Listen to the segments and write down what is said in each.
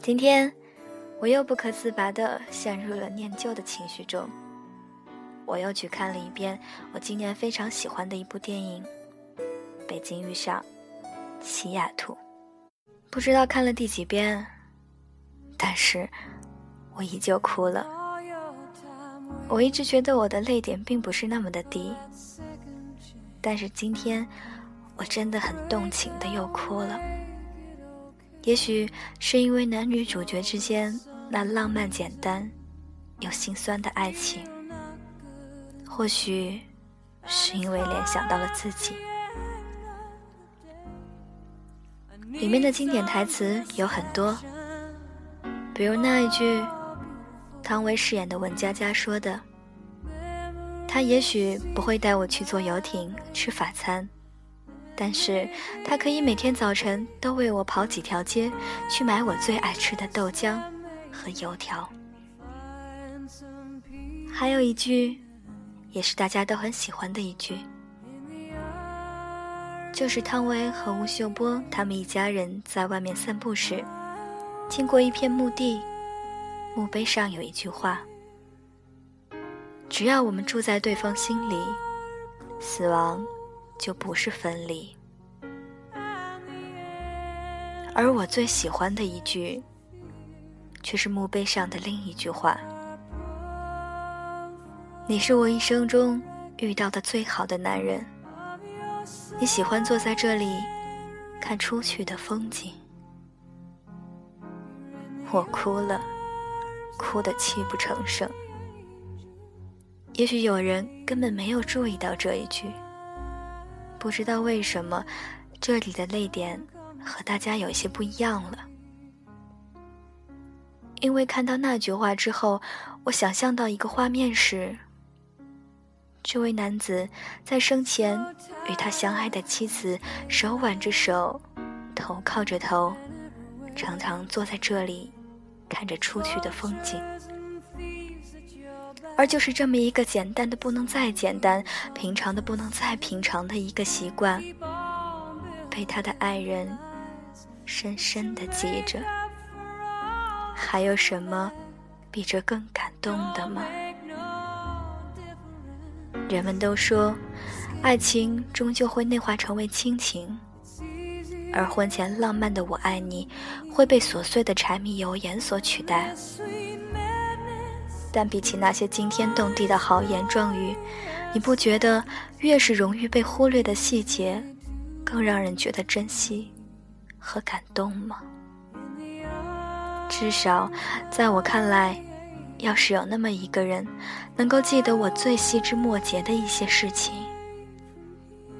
今天，我又不可自拔地陷入了念旧的情绪中。我又去看了一遍我今年非常喜欢的一部电影《北京遇上西雅图》，不知道看了第几遍，但是我依旧哭了。我一直觉得我的泪点并不是那么的低，但是今天我真的很动情的又哭了。也许是因为男女主角之间那浪漫、简单又心酸的爱情，或许是因为联想到了自己。里面的经典台词有很多，比如那一句汤唯饰演的文佳佳说的：“他也许不会带我去坐游艇、吃法餐。”但是，他可以每天早晨都为我跑几条街，去买我最爱吃的豆浆和油条。还有一句，也是大家都很喜欢的一句，就是汤唯和吴秀波他们一家人在外面散步时，经过一片墓地，墓碑上有一句话：“只要我们住在对方心里，死亡。”就不是分离，而我最喜欢的一句，却是墓碑上的另一句话：“你是我一生中遇到的最好的男人。”你喜欢坐在这里，看出去的风景。我哭了，哭得泣不成声。也许有人根本没有注意到这一句。不知道为什么，这里的泪点和大家有些不一样了。因为看到那句话之后，我想象到一个画面时，这位男子在生前与他相爱的妻子手挽着手，头靠着头，常常坐在这里，看着出去的风景。而就是这么一个简单的不能再简单、平常的不能再平常的一个习惯，被他的爱人深深的记着。还有什么比这更感动的吗？人们都说，爱情终究会内化成为亲情，而婚前浪漫的“我爱你”会被琐碎的柴米油盐所取代。但比起那些惊天动地的豪言壮语，你不觉得越是容易被忽略的细节，更让人觉得珍惜和感动吗？至少在我看来，要是有那么一个人，能够记得我最细枝末节的一些事情，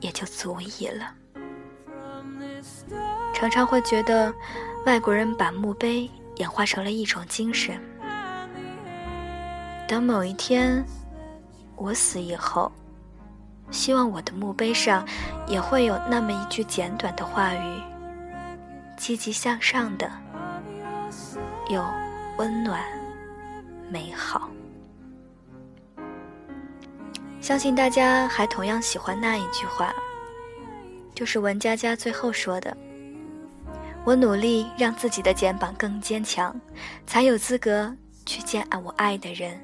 也就足以了。常常会觉得，外国人把墓碑演化成了一种精神。等某一天，我死以后，希望我的墓碑上也会有那么一句简短的话语，积极向上的，又温暖美好。相信大家还同样喜欢那一句话，就是文佳佳最后说的：“我努力让自己的肩膀更坚强，才有资格去见爱我爱的人。”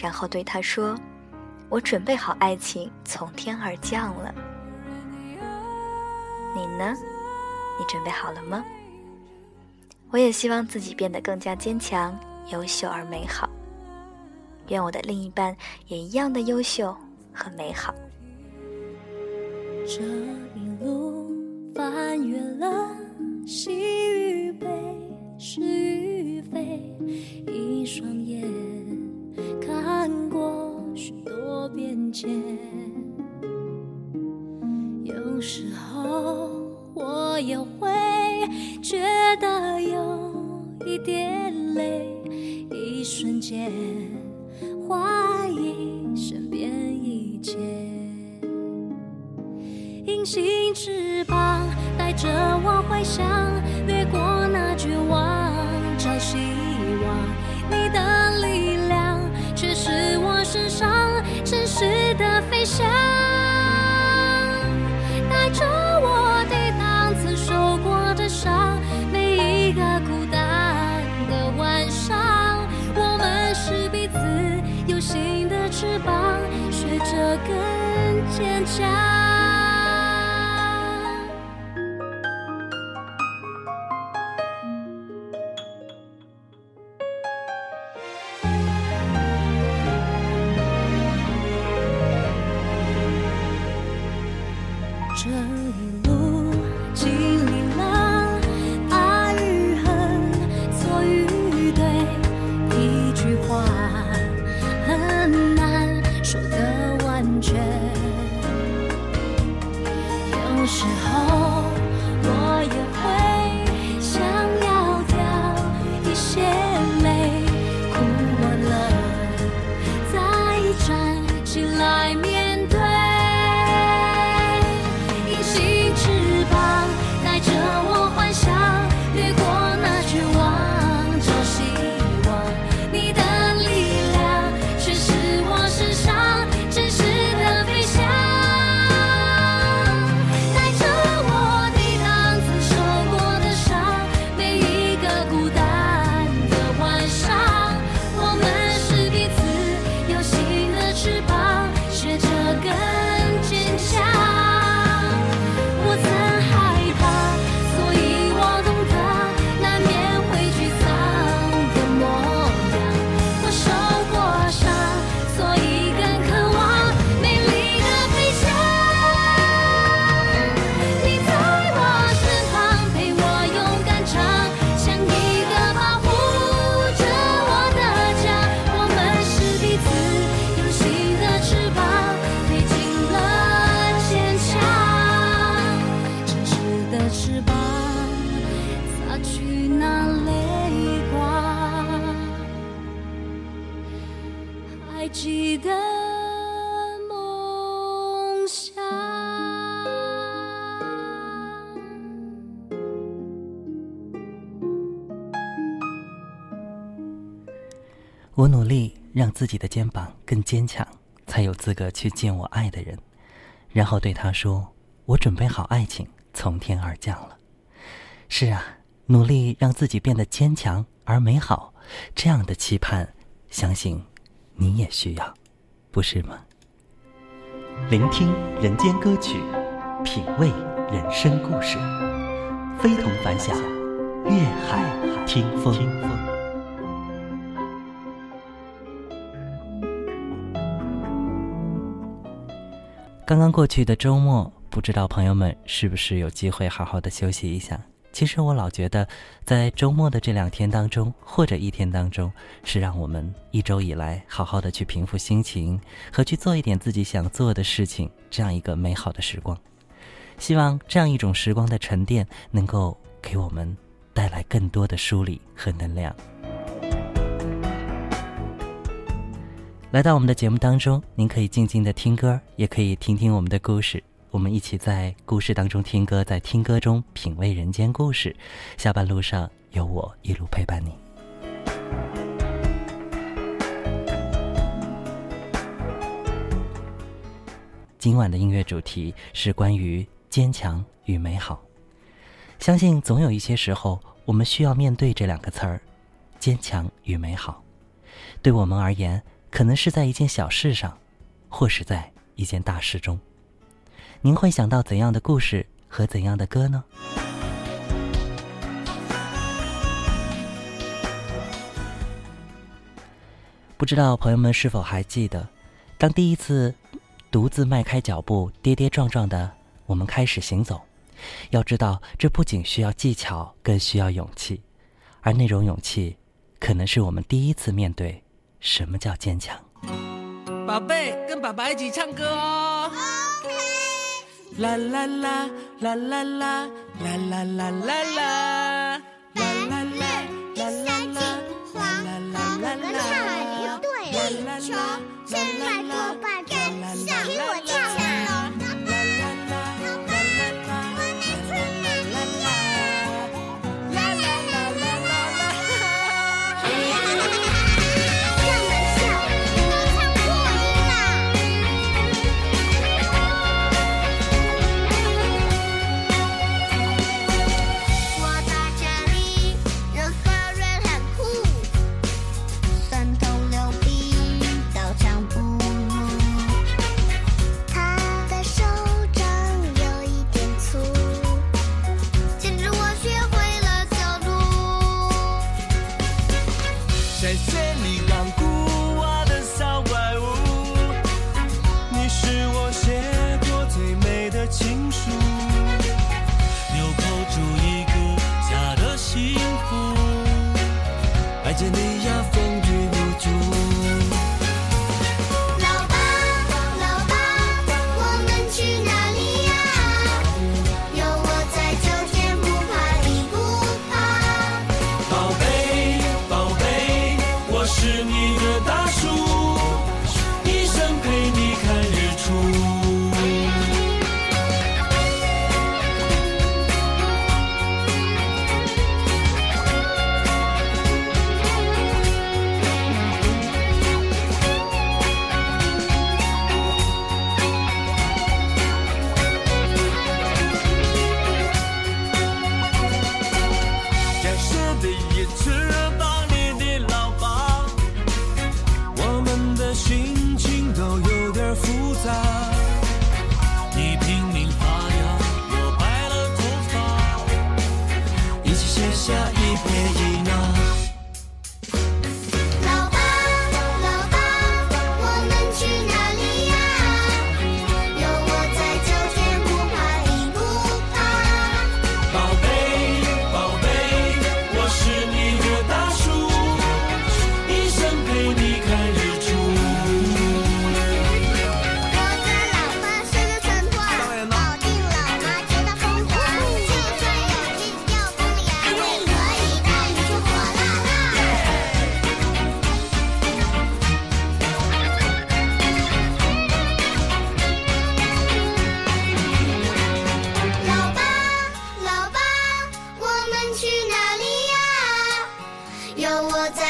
然后对他说：“我准备好爱情从天而降了，你呢？你准备好了吗？”我也希望自己变得更加坚强、优秀而美好。愿我的另一半也一样的优秀和美好。这一路翻越了喜与悲，是与非，一双眼。看过许多变迁，有时候我也会觉得有一点累，一瞬间怀疑身边一切。隐形翅膀带着我回想，掠过那绝望，找希望。你的值得飞翔，带着我抵挡曾受过的伤。每一个孤单的晚上，我们是彼此有心的翅膀，学着更坚强。我努力让自己的肩膀更坚强，才有资格去见我爱的人，然后对他说：“我准备好爱情从天而降了。”是啊，努力让自己变得坚强而美好，这样的期盼，相信你也需要，不是吗？聆听人间歌曲，品味人生故事，非同凡响，粤海听风。刚刚过去的周末，不知道朋友们是不是有机会好好的休息一下？其实我老觉得，在周末的这两天当中，或者一天当中，是让我们一周以来好好的去平复心情和去做一点自己想做的事情，这样一个美好的时光。希望这样一种时光的沉淀，能够给我们带来更多的梳理和能量。来到我们的节目当中，您可以静静的听歌，也可以听听我们的故事。我们一起在故事当中听歌，在听歌中品味人间故事。下班路上有我一路陪伴你。今晚的音乐主题是关于坚强与美好。相信总有一些时候，我们需要面对这两个词儿：坚强与美好。对我们而言，可能是在一件小事上，或是在一件大事中。您会想到怎样的故事和怎样的歌呢？不知道朋友们是否还记得，当第一次独自迈开脚步，跌跌撞撞的我们开始行走，要知道这不仅需要技巧，更需要勇气，而那种勇气，可能是我们第一次面对什么叫坚强。宝贝，跟爸爸一起唱歌哦。啦啦啦啦啦啦啦啦啦啦啦啦啦啦啦第三季黄黄哥哥唱的不对，球伸来多半跟上，听我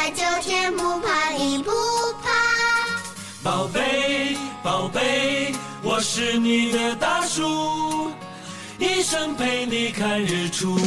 我在，就天不怕地不怕。宝贝，宝贝，我是你的大树，一生陪你看日出。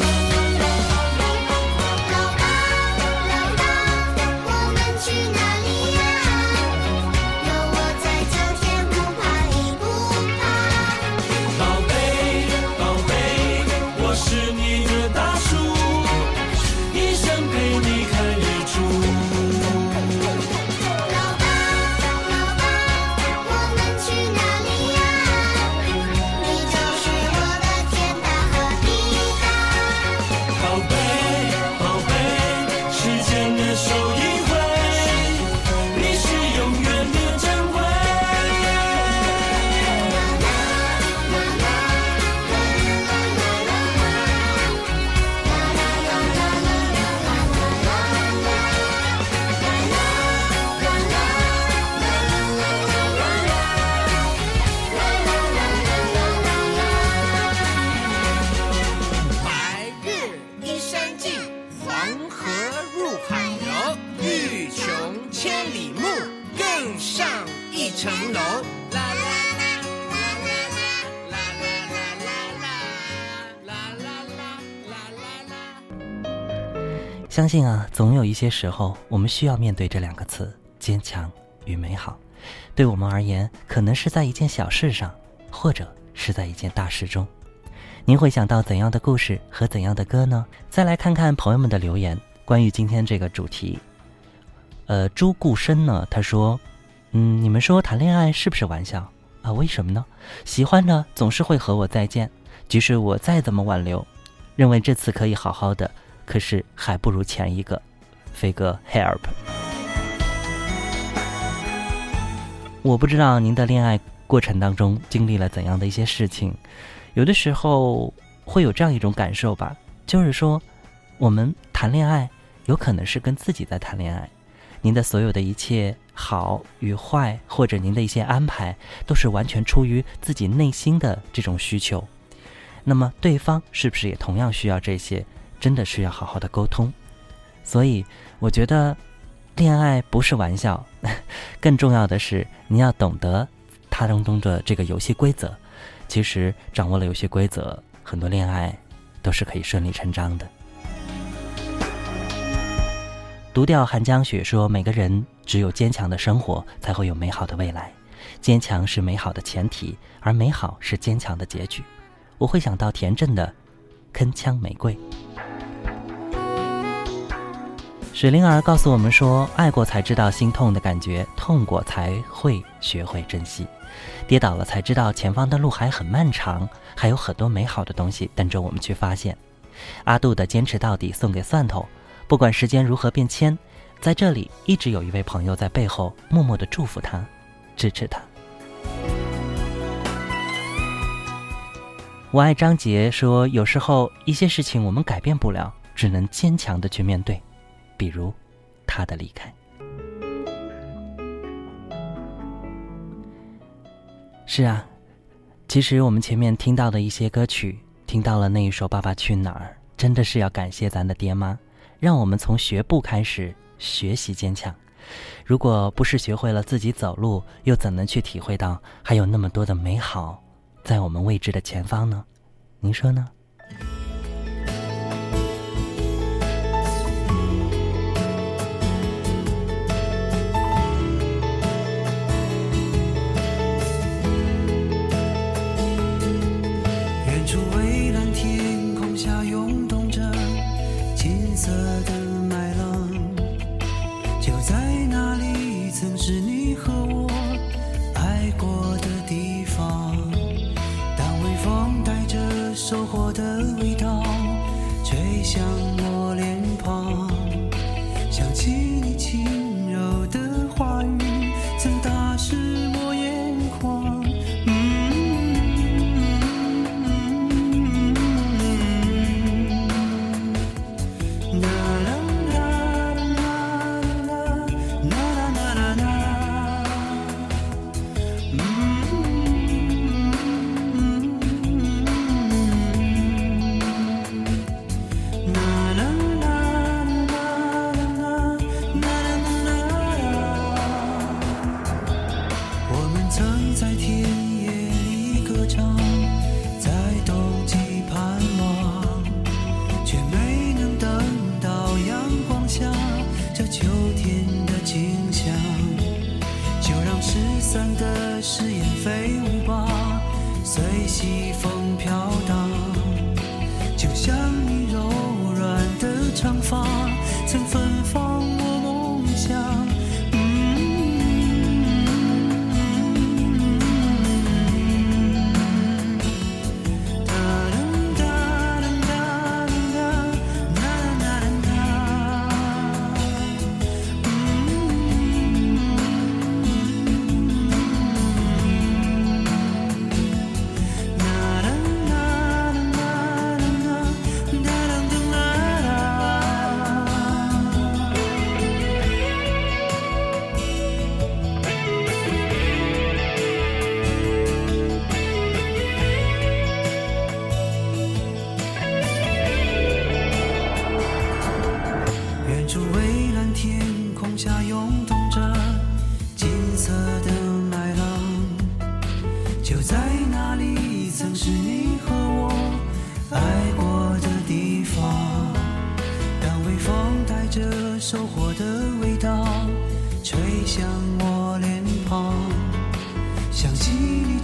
信啊，总有一些时候，我们需要面对这两个词：坚强与美好。对我们而言，可能是在一件小事上，或者是在一件大事中。您会想到怎样的故事和怎样的歌呢？再来看看朋友们的留言，关于今天这个主题。呃，朱固生呢，他说：“嗯，你们说谈恋爱是不是玩笑啊？为什么呢？喜欢的总是会和我再见，即使我再怎么挽留，认为这次可以好好的，可是还不如前一个。”飞哥，help！我不知道您的恋爱过程当中经历了怎样的一些事情，有的时候会有这样一种感受吧，就是说，我们谈恋爱有可能是跟自己在谈恋爱，您的所有的一切好与坏，或者您的一些安排，都是完全出于自己内心的这种需求。那么对方是不是也同样需要这些？真的是要好好的沟通。所以我觉得，恋爱不是玩笑，更重要的是你要懂得它当中的这个游戏规则。其实掌握了游戏规则，很多恋爱都是可以顺理成章的。独钓寒江雪说：“每个人只有坚强的生活，才会有美好的未来。坚强是美好的前提，而美好是坚强的结局。”我会想到田震的《铿锵玫瑰》。水灵儿告诉我们说：“爱过才知道心痛的感觉，痛过才会学会珍惜，跌倒了才知道前方的路还很漫长，还有很多美好的东西等着我们去发现。”阿杜的坚持到底送给蒜头，不管时间如何变迁，在这里一直有一位朋友在背后默默的祝福他，支持他。我爱张杰说：“有时候一些事情我们改变不了，只能坚强的去面对。”比如，他的离开。是啊，其实我们前面听到的一些歌曲，听到了那一首《爸爸去哪儿》，真的是要感谢咱的爹妈，让我们从学步开始学习坚强。如果不是学会了自己走路，又怎能去体会到还有那么多的美好在我们未知的前方呢？您说呢？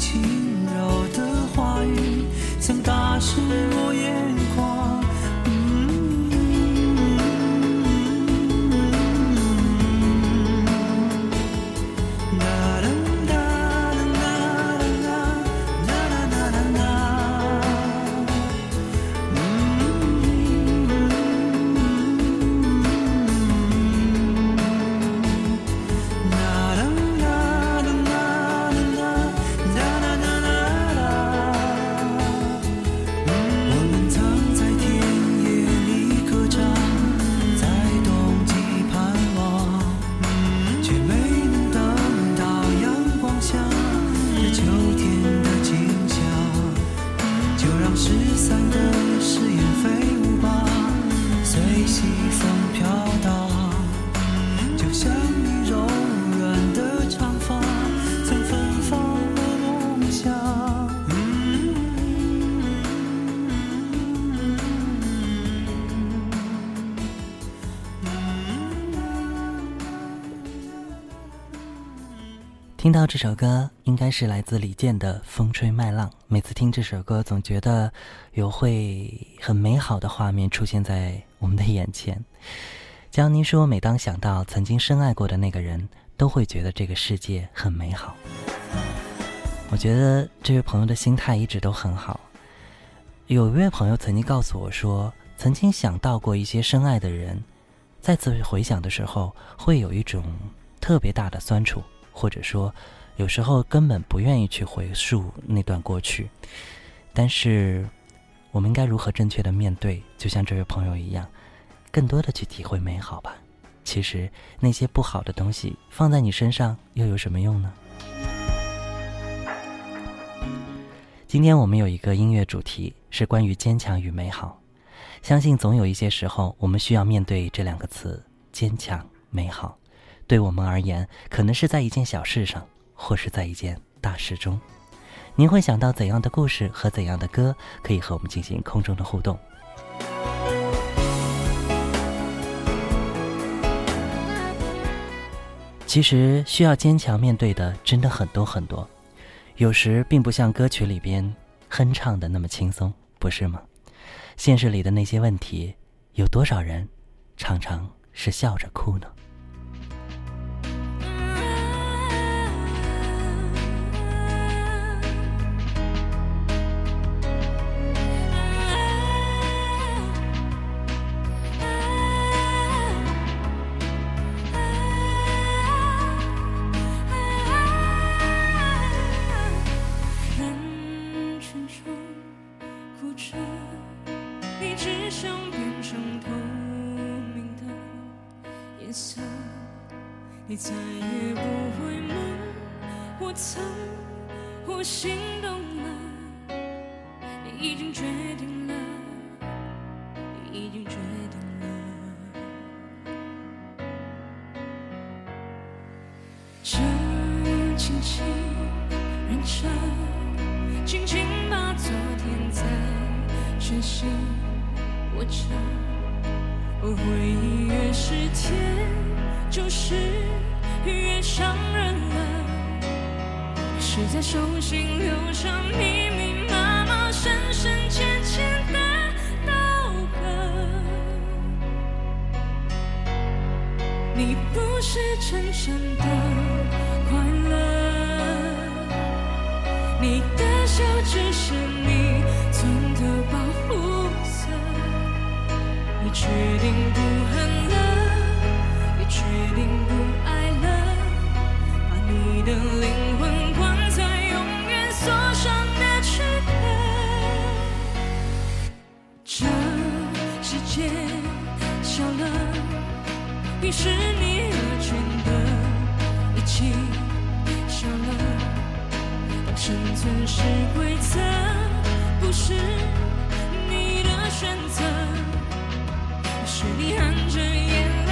轻柔的话语，曾打湿我听到这首歌，应该是来自李健的《风吹麦浪》。每次听这首歌，总觉得有会很美好的画面出现在我们的眼前。江妮说，每当想到曾经深爱过的那个人，都会觉得这个世界很美好。我觉得这位朋友的心态一直都很好。有一位朋友曾经告诉我说，曾经想到过一些深爱的人，再次回想的时候，会有一种特别大的酸楚，或者说，有时候根本不愿意去回溯那段过去。但是，我们应该如何正确的面对？就像这位朋友一样，更多的去体会美好吧。其实那些不好的东西放在你身上又有什么用呢？今天我们有一个音乐主题是关于坚强与美好，相信总有一些时候我们需要面对这两个词：坚强、美好。对我们而言，可能是在一件小事上，或是在一件大事中。您会想到怎样的故事和怎样的歌，可以和我们进行空中的互动？其实需要坚强面对的真的很多很多，有时并不像歌曲里边哼唱的那么轻松，不是吗？现实里的那些问题，有多少人常常是笑着哭呢？哭着，你只想变成透明的颜色，你再也不会梦我曾我心动了，你已经决定了，心握着。而回忆越是甜，就是越伤人了。谁在手心留下密密麻麻、深深浅浅的刀痕。你不是真正的快乐，你的笑只是你决定不恨了，也决定不爱了，把你的灵魂关在永远锁上的躯壳。这世界小了。于是你而圈的一起笑了。生存是规则，不是你的选择，你含着眼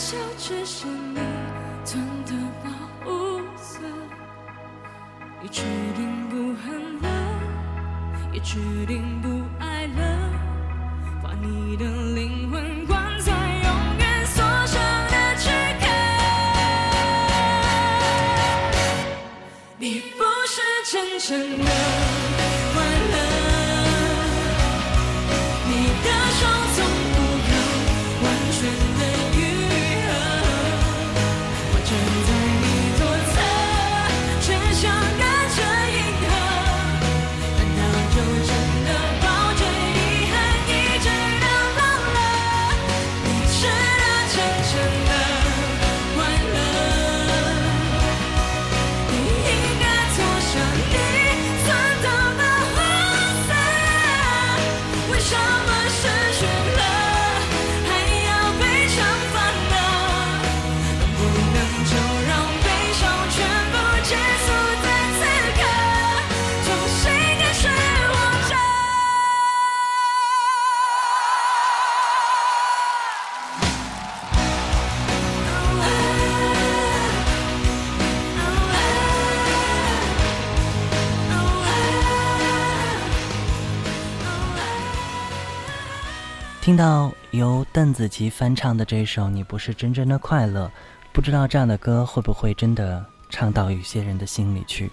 笑只是你存的保护色。你决定不恨了，也决定不爱了，把你的灵魂关在永远锁上的躯壳。你不是真正的听到由邓紫棋翻唱的这首《你不是真正的快乐》，不知道这样的歌会不会真的唱到有些人的心里去？